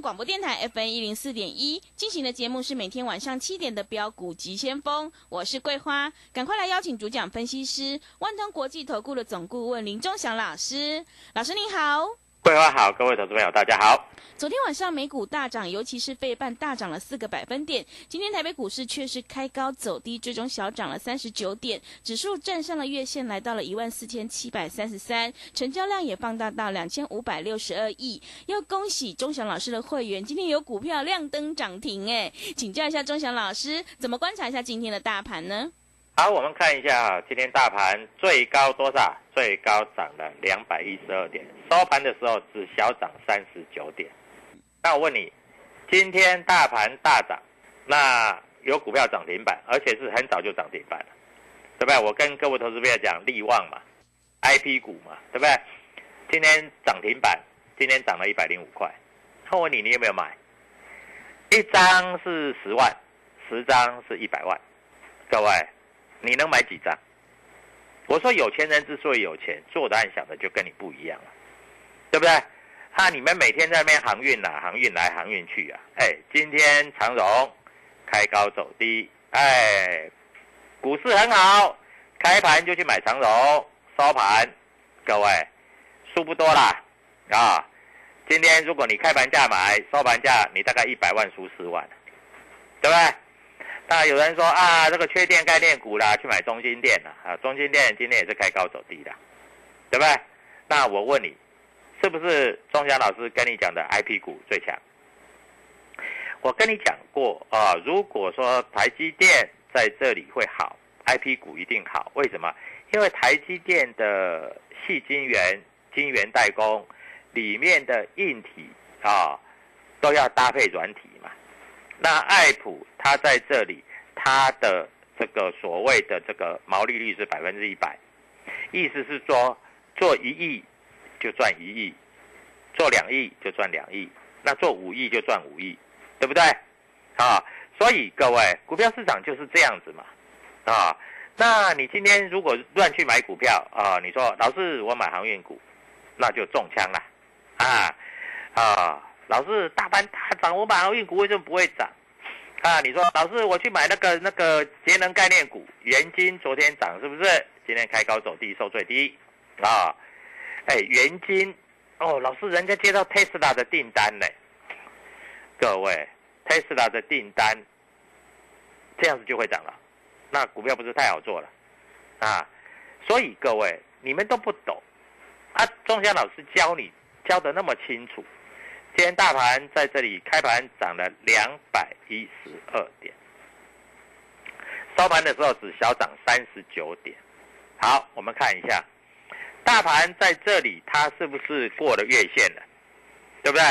广播电台 FN 一零四点一进行的节目是每天晚上七点的标股急先锋，我是桂花，赶快来邀请主讲分析师万通国际投顾的总顾问林忠祥老师，老师您好。桂花好，各位投资朋友大家好。昨天晚上美股大涨，尤其是费半大涨了四个百分点。今天台北股市却是开高走低，最终小涨了三十九点，指数站上了月线，来到了一万四千七百三十三，成交量也放大到两千五百六十二亿。要恭喜钟祥老师的会员，今天有股票亮灯涨停，哎，请教一下钟祥老师，怎么观察一下今天的大盘呢？好，我们看一下哈，今天大盘最高多少？最高涨了两百一十二点，收盘的时候只小涨三十九点。那我问你，今天大盘大涨，那有股票涨停板，而且是很早就涨停板了，对不对？我跟各位投资朋友讲，利旺嘛，IP 股嘛，对不对？今天涨停板，今天涨了一百零五块。我问你，你有没有买？一张是十万，十张是一百万，各位。你能买几张？我说有钱人之所以有钱，做的和想的就跟你不一样了，对不对？哈，你们每天在那边航运呐，航运来航运去啊，哎，今天长荣开高走低，哎，股市很好，开盘就去买长荣，收盘，各位输不多啦，啊，今天如果你开盘价买，收盘价你大概一百万输四万，对不对？那有人说啊，这个缺电概念股啦，去买中心电了啊，中心电今天也是开高走低的，对不对？那我问你，是不是钟祥老师跟你讲的 IP 股最强？我跟你讲过啊，如果说台积电在这里会好，IP 股一定好。为什么？因为台积电的细晶圆、晶圆代工里面的硬体啊，都要搭配软体嘛。那爱普它在这里，它的这个所谓的这个毛利率是百分之一百，意思是说做一亿就赚一亿，做两亿就赚两亿，那做五亿就赚五亿，对不对？啊，所以各位股票市场就是这样子嘛，啊，那你今天如果乱去买股票啊，你说老师我买航运股，那就中枪了，啊啊。老师，大盘大涨，我买航运股为什么不会涨？啊，你说老师，我去买那个那个节能概念股，元金昨天涨是不是？今天开高走低，收最低，啊，哎，元金，哦，老师，人家接到特斯拉的订单呢，各位，特斯拉的订单，这样子就会涨了，那股票不是太好做了，啊，所以各位，你们都不懂，啊，钟祥老师教你教的那么清楚。今天大盘在这里开盘涨了两百一十二点，收盘的时候只小涨三十九点。好，我们看一下，大盘在这里它是不是过了月线了？对不对？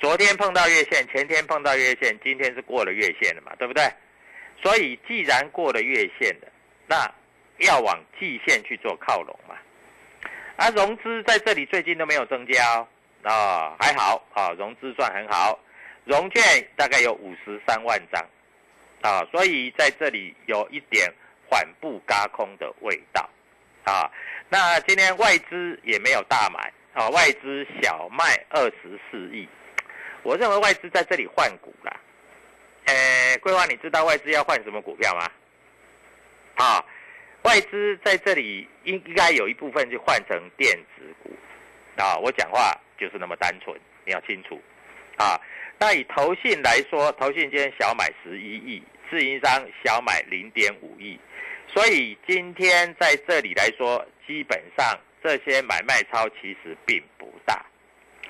昨天碰到月线，前天碰到月线，今天是过了月线了嘛？对不对？所以既然过了月线了，那要往季线去做靠拢嘛。啊，融资在这里最近都没有增加哦，啊，还好啊，融资算很好，融券大概有五十三万张，啊，所以在这里有一点缓步嘎空的味道，啊，那今天外资也没有大买，啊，外资小卖二十四亿，我认为外资在这里换股啦，呃，桂花，你知道外资要换什么股票吗？啊？外资在这里应应该有一部分就换成电子股，啊，我讲话就是那么单纯，你要清楚，啊，那以投信来说，投信今天小买十一亿，自营商小买零点五亿，所以今天在这里来说，基本上这些买卖超其实并不大，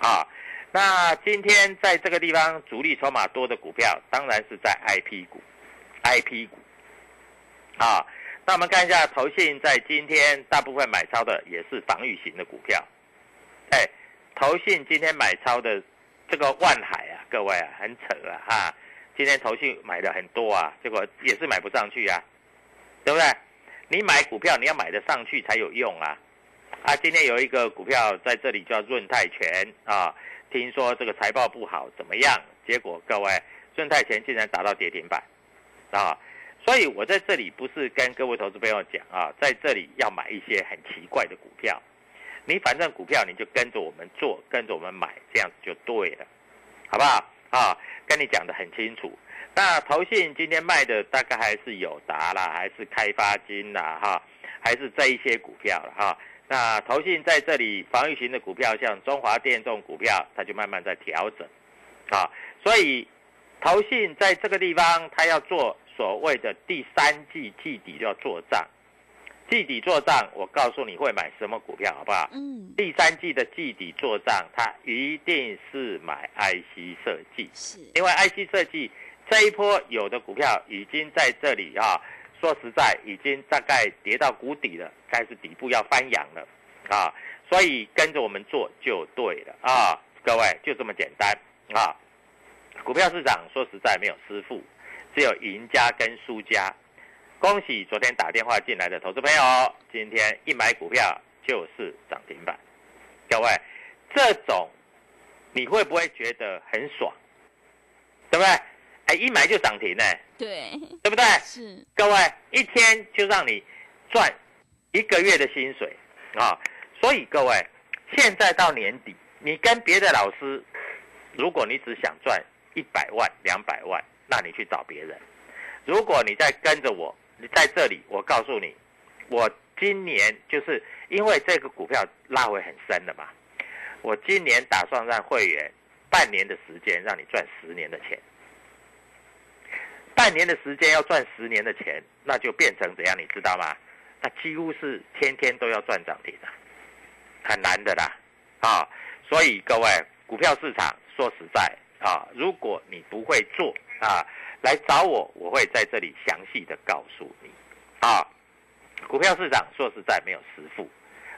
啊，那今天在这个地方主力筹码多的股票，当然是在 I P 股，I P 股，啊。那我们看一下，投信在今天大部分买超的也是防御型的股票。哎，投信今天买超的这个万海啊，各位啊，很扯啊哈！今天投信买的很多啊，结果也是买不上去啊，对不对？你买股票你要买得上去才有用啊！啊，今天有一个股票在这里叫润泰全啊，听说这个财报不好，怎么样？结果各位，润泰全竟然达到跌停板啊！所以我在这里不是跟各位投资朋友讲啊，在这里要买一些很奇怪的股票，你反正股票你就跟着我们做，跟着我们买，这样子就对了，好不好？啊，跟你讲的很清楚。那投信今天卖的大概还是友达啦，还是开发金啦，哈，还是这一些股票了哈。那投信在这里防御型的股票，像中华电这种股票，它就慢慢在调整，啊，所以投信在这个地方它要做。所谓的第三季季底就要做账，季底做账，我告诉你会买什么股票，好不好？嗯。第三季的季底做账，它一定是买 IC 设计，是。因为 IC 设计这一波有的股票已经在这里啊，说实在已经大概跌到谷底了，开始底部要翻阳了啊，所以跟着我们做就对了啊，各位就这么简单啊。股票市场说实在没有师傅。只有赢家跟输家，恭喜昨天打电话进来的投资朋友，今天一买股票就是涨停板。各位，这种你会不会觉得很爽？对不对？哎，一买就涨停呢？对，对不对？是。各位，一天就让你赚一个月的薪水啊！所以各位，现在到年底，你跟别的老师，如果你只想赚一百万、两百万。那你去找别人。如果你在跟着我，你在这里，我告诉你，我今年就是因为这个股票拉回很深了嘛，我今年打算让会员半年的时间让你赚十年的钱。半年的时间要赚十年的钱，那就变成怎样？你知道吗？那几乎是天天都要赚涨停的，很难的啦，啊！所以各位，股票市场说实在啊，如果你不会做，啊，来找我，我会在这里详细的告诉你。啊，股票市场说实在没有师傅，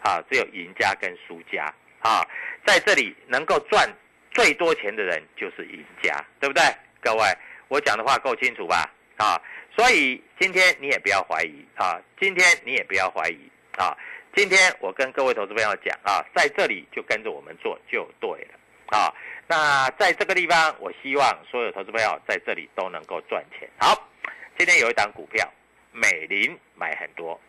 啊，只有赢家跟输家。啊，在这里能够赚最多钱的人就是赢家，对不对？各位，我讲的话够清楚吧？啊，所以今天你也不要怀疑啊，今天你也不要怀疑啊，今天我跟各位投资朋友讲啊，在这里就跟着我们做就对了。啊。那在这个地方，我希望所有投资朋友在这里都能够赚钱。好，今天有一档股票，美林买很多，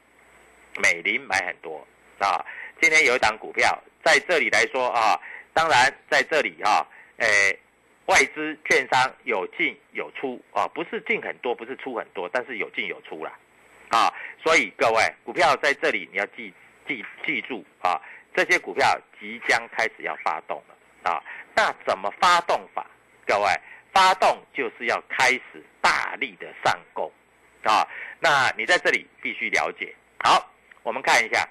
美林买很多啊。今天有一档股票在这里来说啊，当然在这里哈，诶，外资券商有进有出啊，不是进很多，不是出很多，但是有进有出啦，啊。所以各位股票在这里你要记记记住啊，这些股票即将开始要发动了。啊，那怎么发动法？各位，发动就是要开始大力的上攻，啊，那你在这里必须了解。好，我们看一下，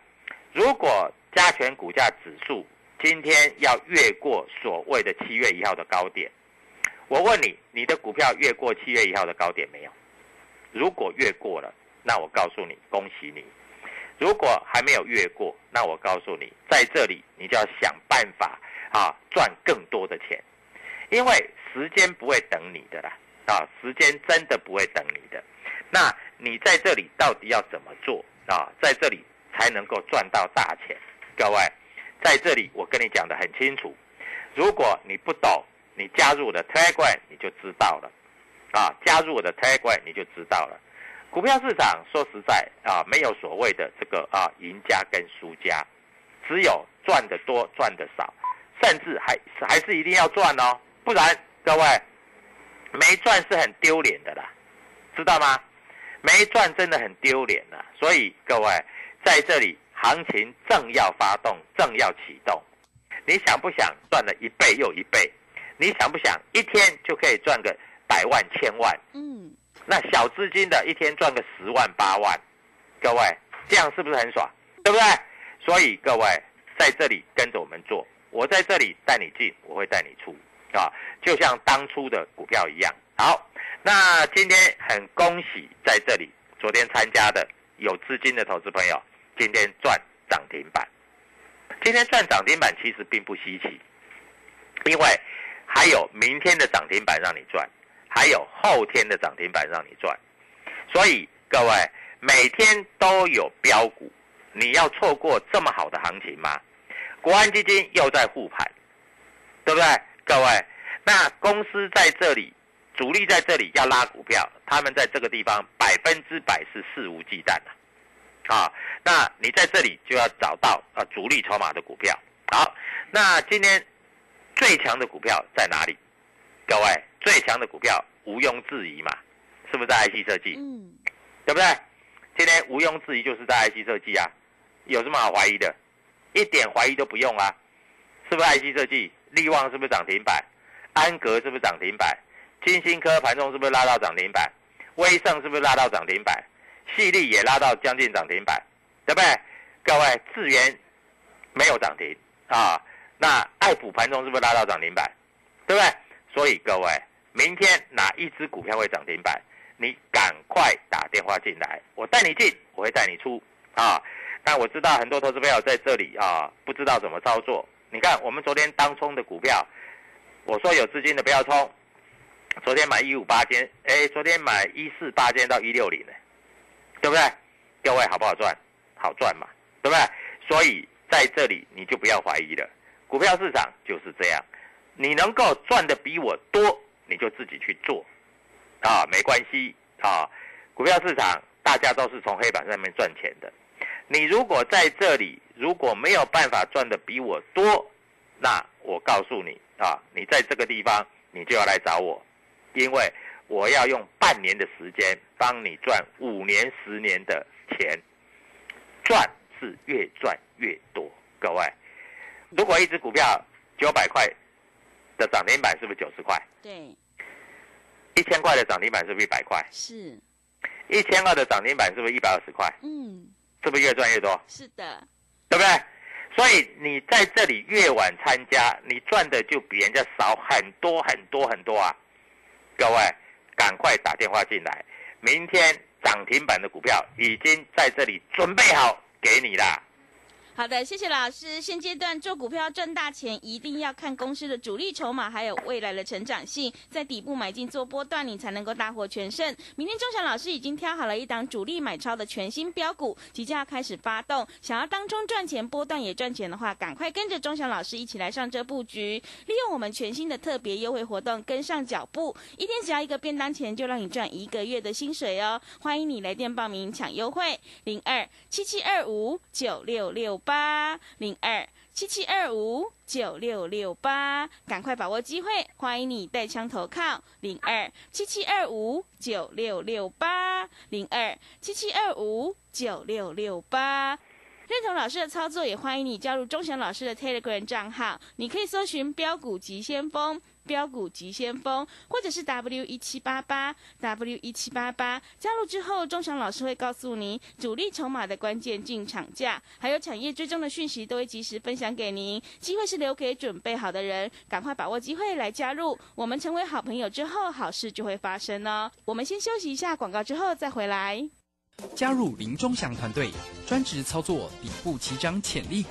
如果加权股价指数今天要越过所谓的七月一号的高点，我问你，你的股票越过七月一号的高点没有？如果越过了，那我告诉你，恭喜你；如果还没有越过，那我告诉你，在这里你就要想办法。啊，赚更多的钱，因为时间不会等你的啦，啊，时间真的不会等你的。那你在这里到底要怎么做？啊，在这里才能够赚到大钱。各位，在这里我跟你讲的很清楚，如果你不懂，你加入我的 Telegram 你就知道了，啊，加入我的 Telegram 你就知道了。股票市场说实在啊，没有所谓的这个啊赢家跟输家，只有赚的多赚的少，甚至还还是一定要赚哦，不然各位没赚是很丢脸的啦，知道吗？没赚真的很丢脸呐，所以各位在这里行情正要发动，正要启动，你想不想赚了一倍又一倍？你想不想一天就可以赚个百万千万？嗯，那小资金的一天赚个十万八万，各位这样是不是很爽？对不对？所以各位在这里跟着我们做，我在这里带你进，我会带你出啊，就像当初的股票一样。好，那今天很恭喜在这里昨天参加的有资金的投资朋友，今天赚涨停板。今天赚涨停板其实并不稀奇，因为还有明天的涨停板让你赚，还有后天的涨停板让你赚，所以各位每天都有标股，你要错过这么好的行情吗？国安基金又在护盘，对不对？各位，那公司在这里，主力在这里要拉股票，他们在这个地方百分之百是肆无忌惮的，啊，那你在这里就要找到啊主力筹码的股票。好，那今天最强的股票在哪里？各位，最强的股票毋庸置疑嘛，是不是在 IC 设计？嗯，对不对？今天毋庸置疑就是在 IC 设计啊，有什么好怀疑的？一点怀疑都不用啊，是不是爱 c 设计？力旺是不是涨停板？安格是不是涨停板？金星科盘中是不是拉到涨停板？威盛是不是拉到涨停板？细粒也拉到将近涨停板，对不对？各位，智源没有涨停啊，那爱普盘中是不是拉到涨停板？对不对？所以各位，明天哪一只股票会涨停板？你赶快打电话进来，我带你进，我会带你出啊。但我知道很多投资朋友在这里啊，不知道怎么操作。你看，我们昨天当冲的股票，我说有资金的不要冲。昨天买一五八间，哎，昨天买一四八间到一六零呢，对不对？各位好不好赚？好赚嘛，对不对？所以在这里你就不要怀疑了，股票市场就是这样，你能够赚的比我多，你就自己去做，啊，没关系啊。股票市场大家都是从黑板上面赚钱的。你如果在这里如果没有办法赚的比我多，那我告诉你啊，你在这个地方你就要来找我，因为我要用半年的时间帮你赚五年、十年的钱，赚是越赚越多。各位，如果一只股票九百块的涨停板是不是九十块？对，一千块的涨停板是不是一百块？是，一千二的涨停板是不是一百二十块？嗯，是不是越赚越多？是的，对不对？所以你在这里越晚参加，你赚的就比人家少很多很多很多啊！各位，赶快打电话进来，明天涨停板的股票已经在这里准备好给你啦。好的，谢谢老师。现阶段做股票赚大钱，一定要看公司的主力筹码，还有未来的成长性，在底部买进做波段，你才能够大获全胜。明天钟祥老师已经挑好了一档主力买超的全新标股，即将要开始发动。想要当中赚钱，波段也赚钱的话，赶快跟着钟祥老师一起来上这布局，利用我们全新的特别优惠活动，跟上脚步，一天只要一个便当钱，就让你赚一个月的薪水哦。欢迎你来电报名抢优惠，零二七七二五九六六。八零二七七二五九六六八，赶快把握机会！欢迎你带枪投靠零二七七二五九六六八零二七七二五九六六八。认同老师的操作，也欢迎你加入钟祥老师的 Telegram 账号，你可以搜寻“标股急先锋”。标股急先锋，或者是 W 一七八八 W 一七八八，加入之后，钟祥老师会告诉你主力筹码的关键进场价，还有产业追踪的讯息，都会及时分享给您。机会是留给准备好的人，赶快把握机会来加入。我们成为好朋友之后，好事就会发生哦。我们先休息一下广告，之后再回来。加入林钟祥团队，专职操作底部起涨潜力股。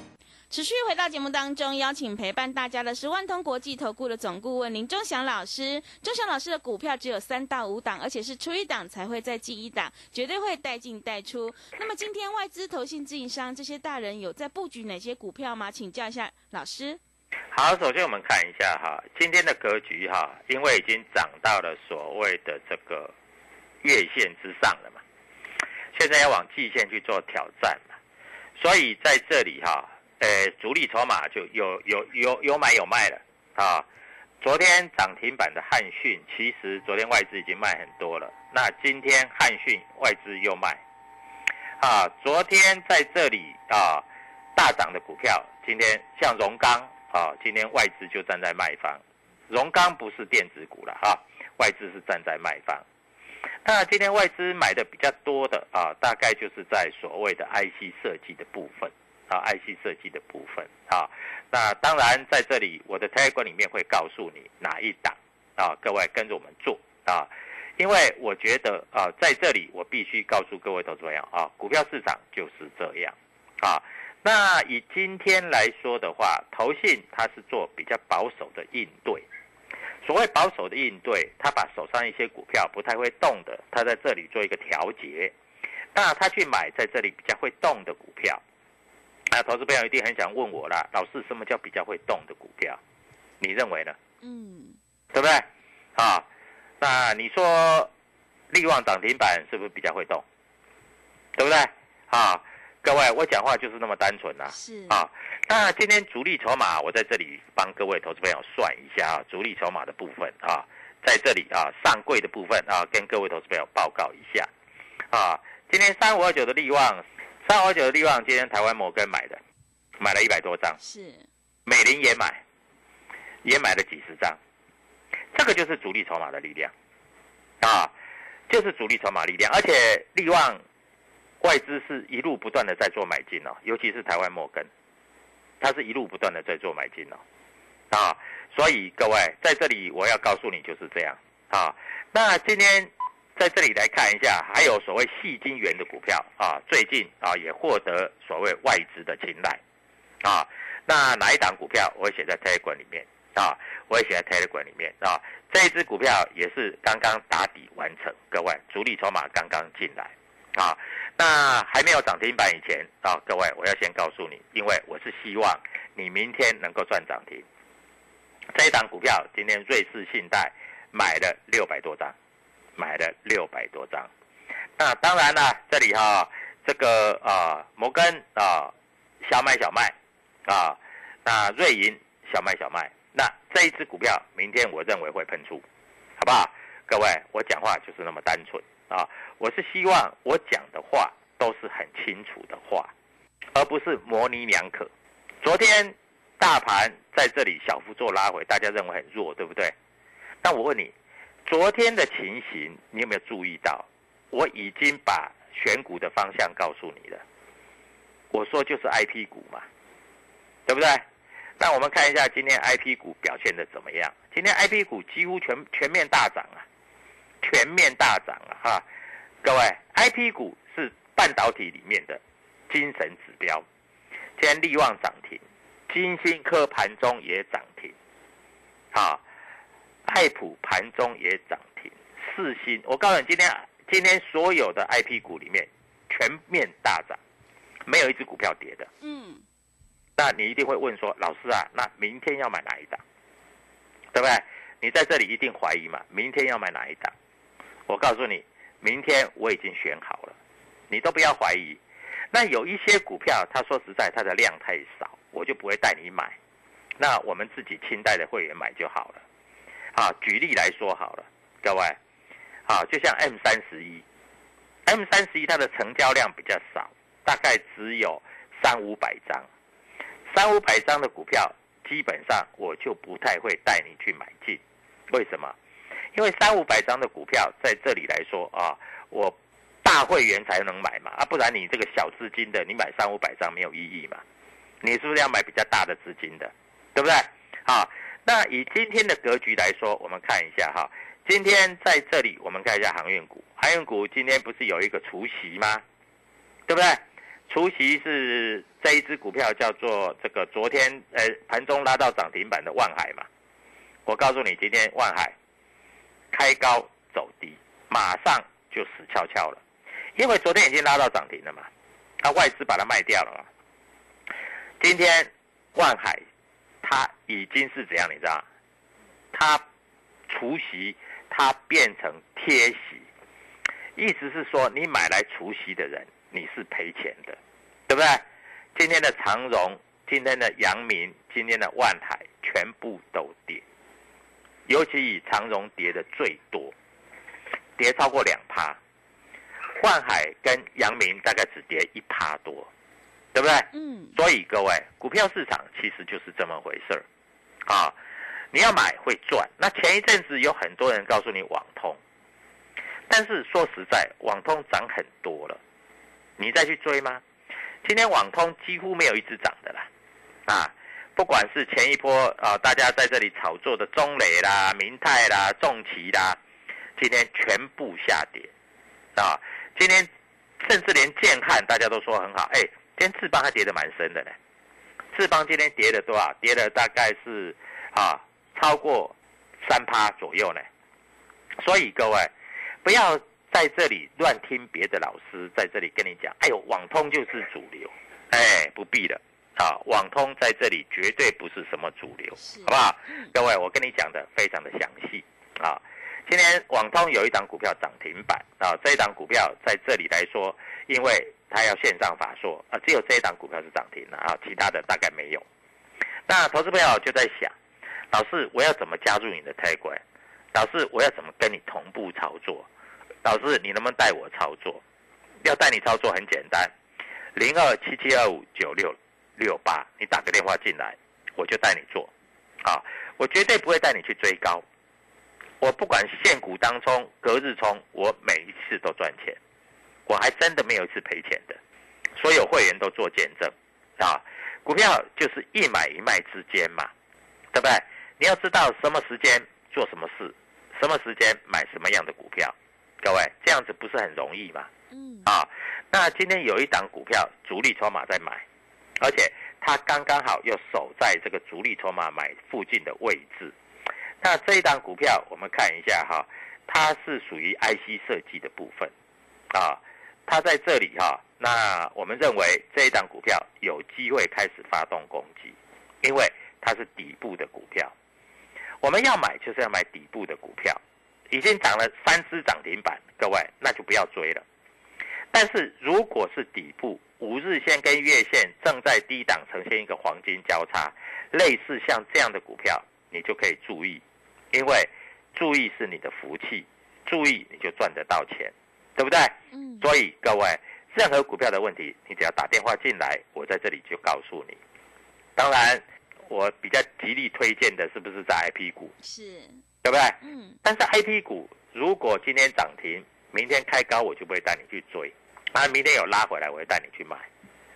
持续回到节目当中，邀请陪伴大家的是万通国际投顾的总顾问林忠祥老师。忠祥老师的股票只有三到五档，而且是出一档才会再进一档，绝对会带进带出。那么今天外资、投信、自营商这些大人有在布局哪些股票吗？请教一下老师。好，首先我们看一下哈，今天的格局哈，因为已经涨到了所谓的这个月线之上了嘛，现在要往季线去做挑战嘛，所以在这里哈。呃，主力筹码就有有有有买有卖了啊。昨天涨停板的汉讯，其实昨天外资已经卖很多了。那今天汉讯外资又卖啊。昨天在这里啊大涨的股票，今天像荣钢啊，今天外资就站在卖方。荣钢不是电子股了哈，外资是站在卖方。那今天外资买的比较多的啊，大概就是在所谓的 IC 设计的部分。啊，IC 设计的部分啊，那当然在这里我的 Telegram 里面会告诉你哪一档啊，各位跟着我们做啊，因为我觉得啊，在这里我必须告诉各位投资朋友啊，股票市场就是这样啊。那以今天来说的话，投信它是做比较保守的应对，所谓保守的应对，他把手上一些股票不太会动的，他在这里做一个调节，那他去买在这里比较会动的股票。那投资朋友一定很想问我啦，老师，什么叫比较会动的股票？你认为呢？嗯，对不对？啊，那你说利旺涨停板是不是比较会动？对不对？啊，各位，我讲话就是那么单纯呐。是啊，那今天主力筹码，我在这里帮各位投资朋友算一下啊，主力筹码的部分啊，在这里啊，上柜的部分啊，跟各位投资朋友报告一下啊，今天三五二九的利旺。三五九的地方，今天台湾摩根买的，买了一百多张，是，美林也买，也买了几十张，这个就是主力筹码的力量，啊，就是主力筹码力量，而且力旺外资是一路不断的在做买进哦，尤其是台湾摩根，它是一路不断的在做买进哦，啊，所以各位在这里我要告诉你就是这样。啊，那今天。在这里来看一下，还有所谓细金元的股票啊，最近啊也获得所谓外资的青睐啊。那哪一档股票我会写在 Telegram 里面啊？我会写在 Telegram 里面啊。这一支股票也是刚刚打底完成，各位主力筹码刚刚进来啊。那还没有涨停板以前啊，各位我要先告诉你，因为我是希望你明天能够赚涨停。这一档股票今天瑞士信贷买了六百多张。买了六百多张，那当然了，这里哈，这个啊摩根啊小买小卖啊，那瑞银小卖小卖，那这一只股票明天我认为会喷出，好不好？各位，我讲话就是那么单纯啊，我是希望我讲的话都是很清楚的话，而不是模棱两可。昨天大盘在这里小幅做拉回，大家认为很弱，对不对？那我问你。昨天的情形，你有没有注意到？我已经把选股的方向告诉你了。我说就是 I P 股嘛，对不对？那我们看一下今天 I P 股表现的怎么样？今天 I P 股几乎全全面大涨啊，全面大涨啊！哈，各位，I P 股是半导体里面的精神指标。今天力旺涨停，金星科盘中也涨停，好。爱普盘中也涨停，四星，我告诉你，今天今天所有的 I P 股里面全面大涨，没有一只股票跌的。嗯，那你一定会问说，老师啊，那明天要买哪一档？对不对？你在这里一定怀疑嘛？明天要买哪一档？我告诉你，明天我已经选好了，你都不要怀疑。那有一些股票，他说实在，它的量太少，我就不会带你买。那我们自己清代的会员买就好了。啊，举例来说好了，各位，啊，就像 M 三十一，M 三十一它的成交量比较少，大概只有三五百张，三五百张的股票，基本上我就不太会带你去买进，为什么？因为三五百张的股票在这里来说啊，我大会员才能买嘛，啊，不然你这个小资金的，你买三五百张没有意义嘛，你是不是要买比较大的资金的，对不对？好，那以今天的格局来说，我们看一下哈，今天在这里我们看一下航运股，航运股今天不是有一个除夕吗？对不对？除夕是这一只股票叫做这个昨天呃盘中拉到涨停板的万海嘛，我告诉你，今天万海开高走低，马上就死翘翘了，因为昨天已经拉到涨停了嘛，那外资把它卖掉了嘛。今天万海它已经是怎样，你知道？它除夕它变成贴息，意思是说你买来除夕的人。你是赔钱的，对不对？今天的长荣、今天的阳明、今天的万海全部都跌，尤其以长荣跌的最多，跌超过两趴，万海跟阳明大概只跌一趴多，对不对？嗯。所以各位，股票市场其实就是这么回事儿，啊，你要买会赚。那前一阵子有很多人告诉你网通，但是说实在，网通涨很多了。你再去追吗？今天网通几乎没有一只涨的啦，啊，不管是前一波啊，大家在这里炒作的中磊啦、明泰啦、重旗啦，今天全部下跌，啊，今天甚至连建汉大家都说很好，哎，今天智邦还跌得蛮深的呢，智邦今天跌了多少？跌了大概是啊，超过三趴左右呢，所以各位不要。在这里乱听别的老师在这里跟你讲，哎呦，网通就是主流，哎，不必了啊，网通在这里绝对不是什么主流，好不好？各位，我跟你讲的非常的详细啊。今天网通有一档股票涨停板啊，这一档股票在这里来说，因为它要线上法说啊，只有这一档股票是涨停的啊，其他的大概没有。那投资朋友就在想，老师，我要怎么加入你的泰管？老师，我要怎么跟你同步操作？老师，你能不能带我操作？要带你操作很简单，零二七七二五九六六八，你打个电话进来，我就带你做。啊，我绝对不会带你去追高。我不管现股当中、隔日冲，我每一次都赚钱，我还真的没有一次赔钱的。所有会员都做见证。啊，股票就是一买一卖之间嘛，对不对？你要知道什么时间做什么事，什么时间买什么样的股票。各位，这样子不是很容易吗？嗯，啊，那今天有一档股票主力筹码在买，而且它刚刚好又守在这个主力筹码买附近的位置。那这一档股票我们看一下哈，它是属于 IC 设计的部分，啊，它在这里哈，那我们认为这一档股票有机会开始发动攻击，因为它是底部的股票，我们要买就是要买底部的股票。已经涨了三只涨停板，各位那就不要追了。但是如果是底部五日线跟月线正在低档呈现一个黄金交叉，类似像这样的股票，你就可以注意，因为注意是你的福气，注意你就赚得到钱，对不对？嗯。所以各位，任何股票的问题，你只要打电话进来，我在这里就告诉你。当然，我比较极力推荐的是不是在 I P 股？是。对不对？嗯。但是 I P 股如果今天涨停，明天开高，我就不会带你去追。啊，明天有拉回来，我会带你去买。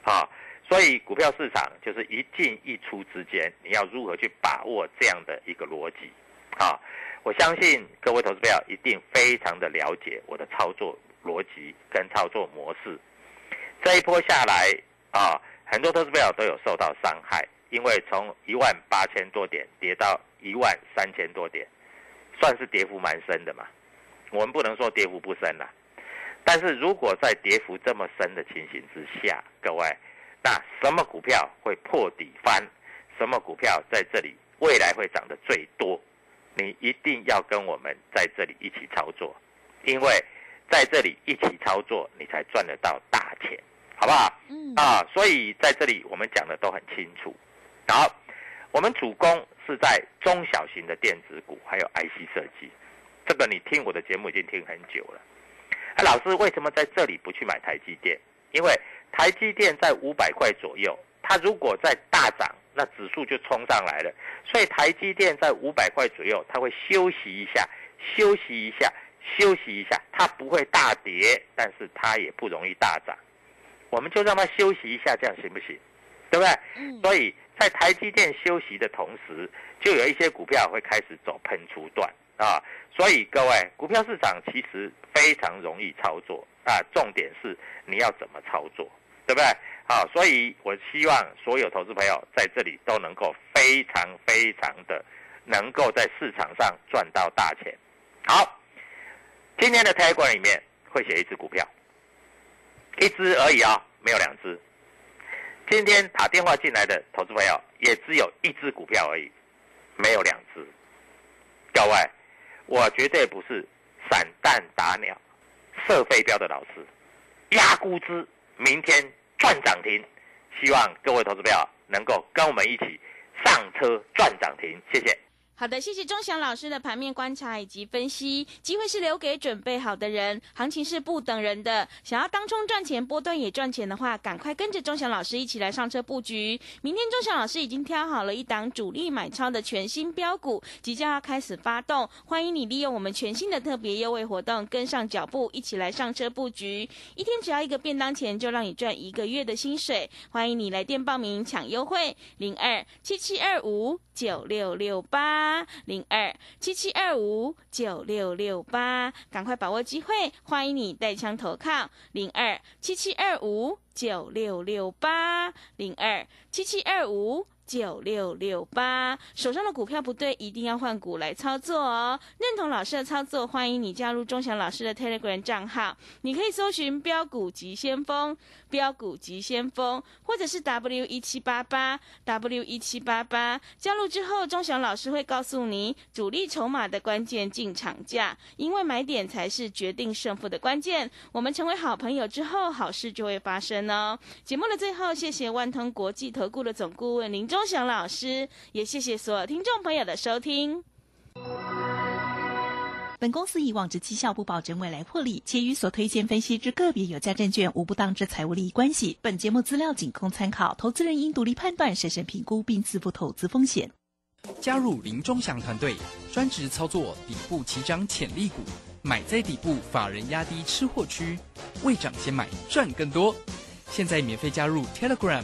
啊，所以股票市场就是一进一出之间，你要如何去把握这样的一个逻辑？啊，我相信各位投资友一定非常的了解我的操作逻辑跟操作模式。这一波下来啊，很多投资友都有受到伤害，因为从一万八千多点跌到一万三千多点。算是跌幅蛮深的嘛，我们不能说跌幅不深啦，但是如果在跌幅这么深的情形之下，各位，那什么股票会破底翻？什么股票在这里未来会涨得最多？你一定要跟我们在这里一起操作，因为在这里一起操作，你才赚得到大钱，好不好？嗯啊，所以在这里我们讲的都很清楚，好。我们主攻是在中小型的电子股，还有 IC 设计。这个你听我的节目已经听很久了。啊，老师为什么在这里不去买台积电？因为台积电在五百块左右，它如果在大涨，那指数就冲上来了。所以台积电在五百块左右，它会休息一下，休息一下，休息一下，它不会大跌，但是它也不容易大涨。我们就让它休息一下，这样行不行？对对不对？嗯，所以在台积电休息的同时，就有一些股票会开始走喷出段啊。所以各位，股票市场其实非常容易操作啊，重点是你要怎么操作，对不对？好，所以我希望所有投资朋友在这里都能够非常非常的能够在市场上赚到大钱。好，今天的 t a g 里面会写一只股票，一只而已啊、没有两只。今天打电话进来的投资朋友也只有一只股票而已，没有两只。各位，我绝对不是散弹打鸟、射飞镖的老师，压估值，明天赚涨停。希望各位投资朋友能够跟我们一起上车赚涨停，谢谢。好的，谢谢钟祥老师的盘面观察以及分析。机会是留给准备好的人，行情是不等人的。想要当冲赚钱、波段也赚钱的话，赶快跟着钟祥老师一起来上车布局。明天钟祥老师已经挑好了一档主力买超的全新标股，即将要开始发动，欢迎你利用我们全新的特别优惠活动，跟上脚步，一起来上车布局。一天只要一个便当钱，就让你赚一个月的薪水。欢迎你来电报名抢优惠，零二七七二五九六六八零二七七二五九六六八，赶快把握机会，欢迎你带枪投靠，零二七七二五九六六八，零二七七二五。九六六八，手上的股票不对，一定要换股来操作哦。认同老师的操作，欢迎你加入钟祥老师的 Telegram 账号，你可以搜寻标股急先锋、标股急先锋，或者是 W 一七八八 W 一七八八。加入之后，钟祥老师会告诉你主力筹码的关键进场价，因为买点才是决定胜负的关键。我们成为好朋友之后，好事就会发生哦。节目的最后，谢谢万通国际投顾的总顾问林钟祥老师，也谢谢所有听众朋友的收听。本公司以往之绩效不保证未来获利，且与所推荐分析之个别有价证券无不当之财务利益关系。本节目资料仅供参考，投资人应独立判断、审慎评估并自负投资风险。加入林中祥团队，专职操作底部起涨潜力股，买在底部，法人压低吃货区，未涨先买赚更多。现在免费加入 Telegram，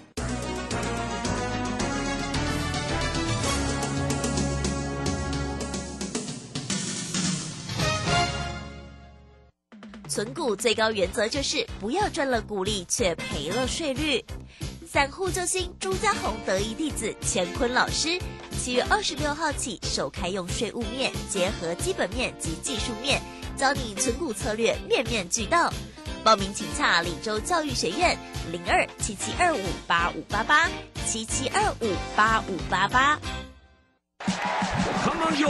存股最高原则就是不要赚了股利却赔了税率。散户救星朱家红得意弟子乾坤老师，七月二十六号起首开用税务面结合基本面及技术面，教你存股策略面面俱到。报名请洽李州教育学院零二七七二五八五八八七七二五八五八八。Come on 哟！